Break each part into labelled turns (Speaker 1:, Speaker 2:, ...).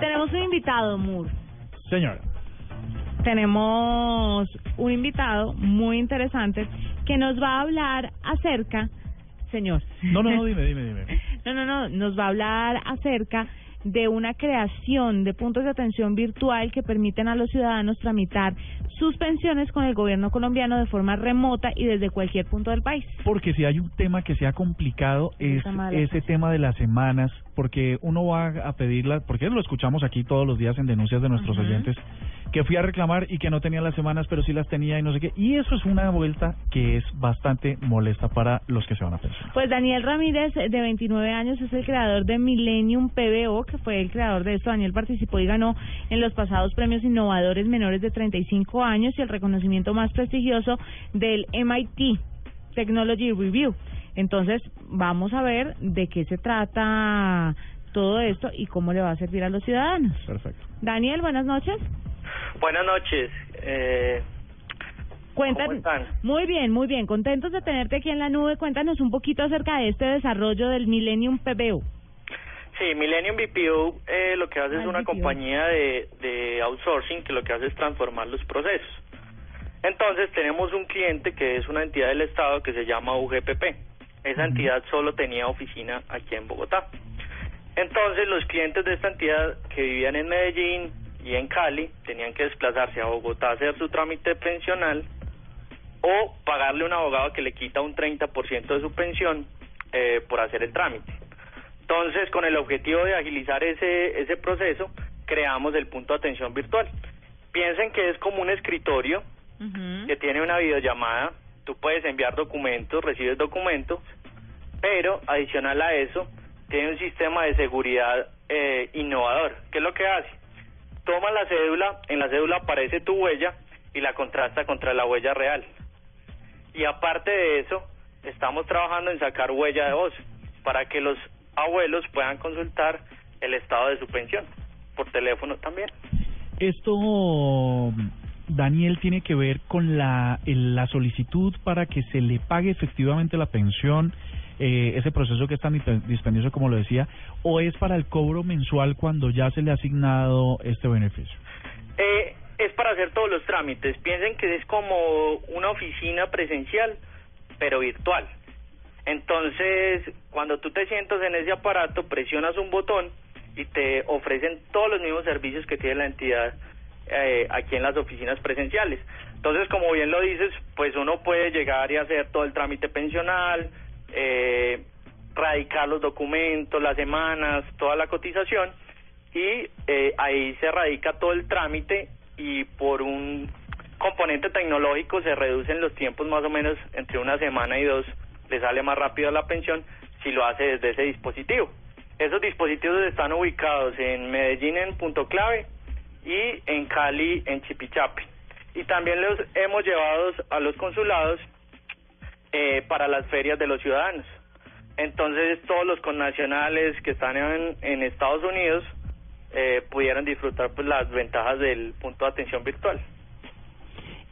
Speaker 1: Tenemos un invitado, Moore.
Speaker 2: Señora.
Speaker 1: Tenemos un invitado muy interesante que nos va a hablar acerca, señor.
Speaker 2: No, no, no, dime, dime, dime.
Speaker 1: No, no, no, nos va a hablar acerca de una creación de puntos de atención virtual que permiten a los ciudadanos tramitar sus pensiones con el gobierno colombiano de forma remota y desde cualquier punto del país.
Speaker 2: Porque si hay un tema que sea complicado es ese tema de las semanas, porque uno va a pedirla, porque lo escuchamos aquí todos los días en denuncias de nuestros
Speaker 1: Ujú.
Speaker 2: oyentes, que fui a reclamar y que no tenía las semanas, pero sí las tenía y no sé qué. Y eso es una vuelta que es bastante molesta para los que se van a pensar.
Speaker 1: Pues Daniel Ramírez, de 29 años, es el creador de Millennium PBO, que fue el creador de esto. Daniel participó y ganó en los pasados premios innovadores menores de 35 años y el reconocimiento más prestigioso del MIT Technology Review. Entonces, vamos a ver de qué se trata todo esto y cómo le va a servir a los ciudadanos.
Speaker 2: Perfecto.
Speaker 1: Daniel, buenas noches.
Speaker 3: Buenas noches. Eh,
Speaker 1: Cuéntanos.
Speaker 3: ¿Cómo están?
Speaker 1: Muy bien, muy bien. Contentos de tenerte aquí en la nube. Cuéntanos un poquito acerca de este desarrollo del Millennium PBO.
Speaker 3: Sí, Millennium BPO eh, lo que hace
Speaker 1: Ah,
Speaker 3: es una
Speaker 1: BPO.
Speaker 3: compañía de, de outsourcing que lo que hace es transformar los procesos. Entonces tenemos un cliente que es una entidad del Estado que se llama UGPP. Esa entidad solo tenía oficina aquí en Bogotá. Entonces los clientes de esta entidad que vivían en Medellín y en Cali tenían que desplazarse a Bogotá a hacer su trámite pensional o pagarle a un abogado que le quita un 30% de su pensión eh, por hacer el trámite. Entonces, con el objetivo de agilizar ese, ese proceso, creamos el punto de atención virtual. Piensen que es como un escritorio que tiene una videollamada, tú puedes enviar documentos, recibes documentos, pero adicional a eso, tiene un sistema de seguridad eh, innovador. ¿Qué es lo que hace? Toma la cédula, en la cédula aparece tu huella y la contrasta contra la huella real. Y aparte de eso, estamos trabajando en sacar huella de voz para que los abuelos puedan consultar el estado de su pensión por teléfono también.
Speaker 2: Esto, Daniel, tiene que ver con la, la solicitud para que se le pague efectivamente la pensión, eh, ese proceso que es tan dispen- dispendioso como lo decía, o es para el cobro mensual cuando ya se le ha asignado este beneficio.
Speaker 3: Eh, es para hacer todos los trámites. Piensen que es como una oficina presencial, pero virtual. Entonces, cuando tú te sientas en ese aparato, presionas un botón y te ofrecen todos los mismos servicios que tiene la entidad eh, aquí en las oficinas presenciales. Entonces, como bien lo dices, pues uno puede llegar y hacer todo el trámite pensional, eh, radicar los documentos, las semanas, toda la cotización y eh, ahí se radica todo el trámite y por un componente tecnológico se reducen los tiempos más o menos entre una semana y dos, le sale más rápido la pensión si lo hace desde ese dispositivo. Esos dispositivos están ubicados en Medellín en Punto Clave y en Cali en Chipichape. Y también los hemos llevado a los consulados eh, para las ferias de los ciudadanos. Entonces todos los connacionales que están en, Estados Unidos eh, pudieron disfrutar pues las ventajas del punto de atención virtual.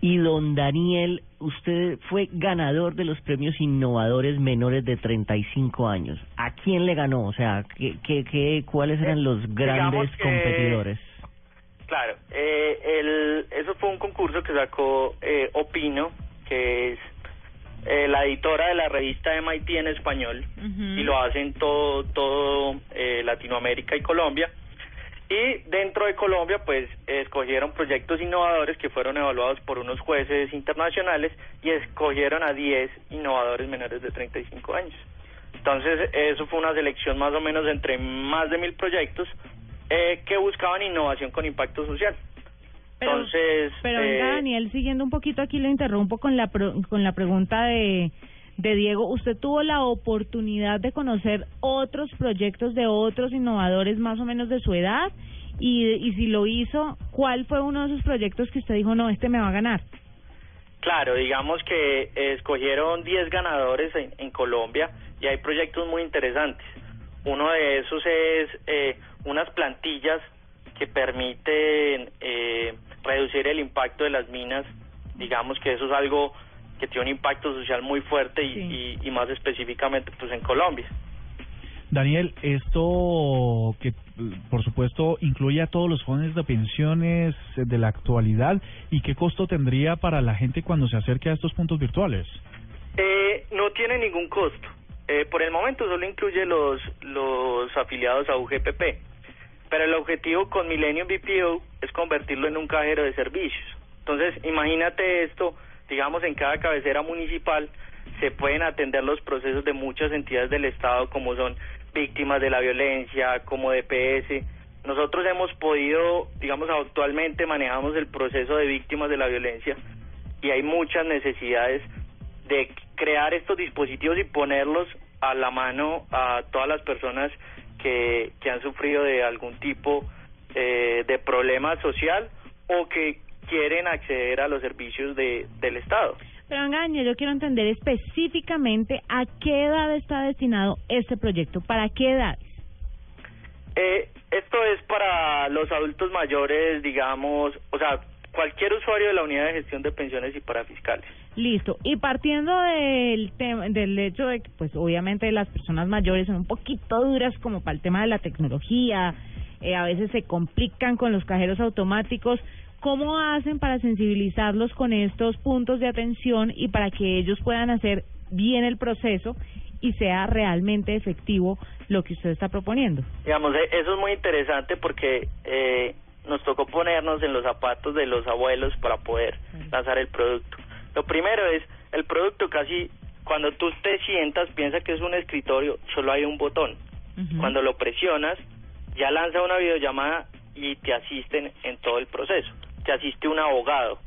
Speaker 4: Y don Daniel, usted fue ganador de los premios innovadores menores de 35 años. ¿A quién le ganó? O sea, ¿qué, qué, qué, ¿cuáles eran los grandes
Speaker 3: digamos que-
Speaker 4: competidores?
Speaker 3: Claro, eh, el, eso fue un concurso que sacó eh, Opino, que es eh, la editora de la revista MIT en español, y lo hacen todo, todo eh, Latinoamérica y Colombia. Y dentro de Colombia, pues, escogieron proyectos innovadores que fueron evaluados por unos jueces internacionales y escogieron a 10 innovadores menores de 35 años. Entonces, eso fue una selección más o menos entre más de mil proyectos eh, que buscaban innovación con impacto social.
Speaker 1: Pero-
Speaker 3: Entonces,
Speaker 1: Pero
Speaker 3: eh,
Speaker 1: Daniel, siguiendo un poquito aquí, lo interrumpo con la, pro- con la pregunta de, de Diego. ¿Usted tuvo la oportunidad de conocer otros proyectos de otros innovadores más o menos de su edad? Y, si lo hizo, ¿cuál fue uno de esos proyectos que usted dijo, no, este me va a ganar?
Speaker 3: Claro, digamos que eh, escogieron 10 ganadores en, en Colombia y hay proyectos muy interesantes. Uno de esos es eh, unas plantillas que permiten eh, reducir el impacto de las minas. Digamos que eso es algo que tiene un impacto social muy fuerte y,
Speaker 1: Sí.
Speaker 3: y, y más específicamente pues en Colombia.
Speaker 2: Daniel, esto que por por supuesto, incluye a todos los fondos de pensiones eh, de la actualidad y qué costo tendría para la gente cuando se acerque a estos puntos virtuales.
Speaker 3: Eh, no tiene ningún costo. Eh, por el momento solo incluye los, los afiliados a UGPP, pero el objetivo con Millennium BPO es convertirlo en un cajero de servicios. Entonces, imagínate esto, digamos, en cada cabecera municipal se pueden atender los procesos de muchas entidades del Estado como son víctimas de la violencia, como DPS. Nosotros hemos podido, digamos, actualmente manejamos el proceso de víctimas de la violencia y hay muchas necesidades de crear estos dispositivos y ponerlos a la mano a todas las personas que, que han sufrido de algún tipo eh, de problema social o que quieren acceder a los servicios de, del Estado.
Speaker 1: Pero Angaño, yo quiero entender específicamente a qué edad está destinado este proyecto, para qué edad.
Speaker 3: Eh, esto es para los adultos mayores, digamos, o sea, cualquier usuario de la unidad de gestión de pensiones y para fiscales.
Speaker 1: Listo. Y partiendo del tema, del hecho de que, pues, obviamente las personas mayores son un poquito duras como para el tema de la tecnología, eh, a veces se complican con los cajeros automáticos. ¿Cómo hacen para sensibilizarlos con estos puntos de atención y para que ellos puedan hacer bien el proceso y sea realmente efectivo lo que usted está proponiendo?
Speaker 3: Digamos, eh, eso es muy interesante porque eh, nos tocó ponernos en los zapatos de los abuelos para poder lanzar el producto. Lo primero es, el producto casi, cuando tú te sientas, piensa que es un escritorio, solo hay un botón. Cuando lo presionas, ya lanza una videollamada y te asisten en todo el proceso. Te asiste un abogado.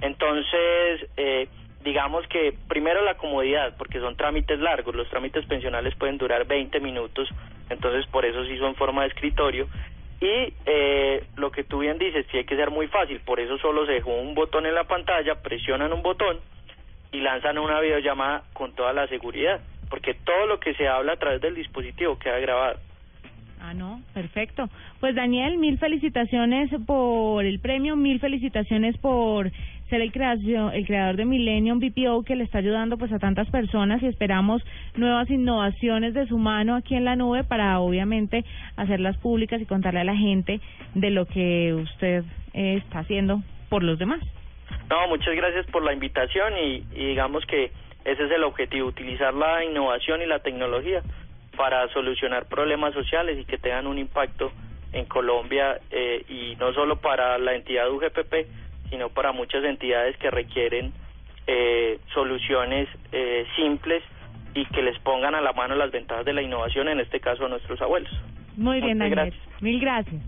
Speaker 3: Entonces, eh, digamos que primero la comodidad, porque son trámites largos, los trámites pensionales pueden durar 20 minutos, entonces por eso sí son forma de escritorio. Y eh, lo que tú bien dices, hay que ser muy fácil, por eso solo se dejó un botón en la pantalla, presionan un botón y lanzan una videollamada con toda la seguridad, porque todo lo que se habla a través del dispositivo queda grabado.
Speaker 1: Ah, no, perfecto. Pues Daniel, mil felicitaciones por el premio, mil felicitaciones por ser el, creación, el creador de Millennium BPO que le está ayudando pues a tantas personas y esperamos nuevas innovaciones de su mano aquí en la nube para obviamente hacerlas públicas y contarle a la gente de lo que usted está haciendo por los demás.
Speaker 3: No, muchas gracias por la invitación y, y digamos que ese es el objetivo, utilizar la innovación y la tecnología para solucionar problemas sociales y que tengan un impacto en Colombia eh, y no solo para la entidad UGPP, sino para muchas entidades que requieren eh, soluciones eh, simples y que les pongan a la mano las ventajas de la innovación, en este caso a nuestros abuelos.
Speaker 1: Muy bien,
Speaker 3: Muchas
Speaker 1: Daniel.
Speaker 3: gracias.
Speaker 1: Mil gracias.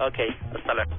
Speaker 3: Ok, hasta luego.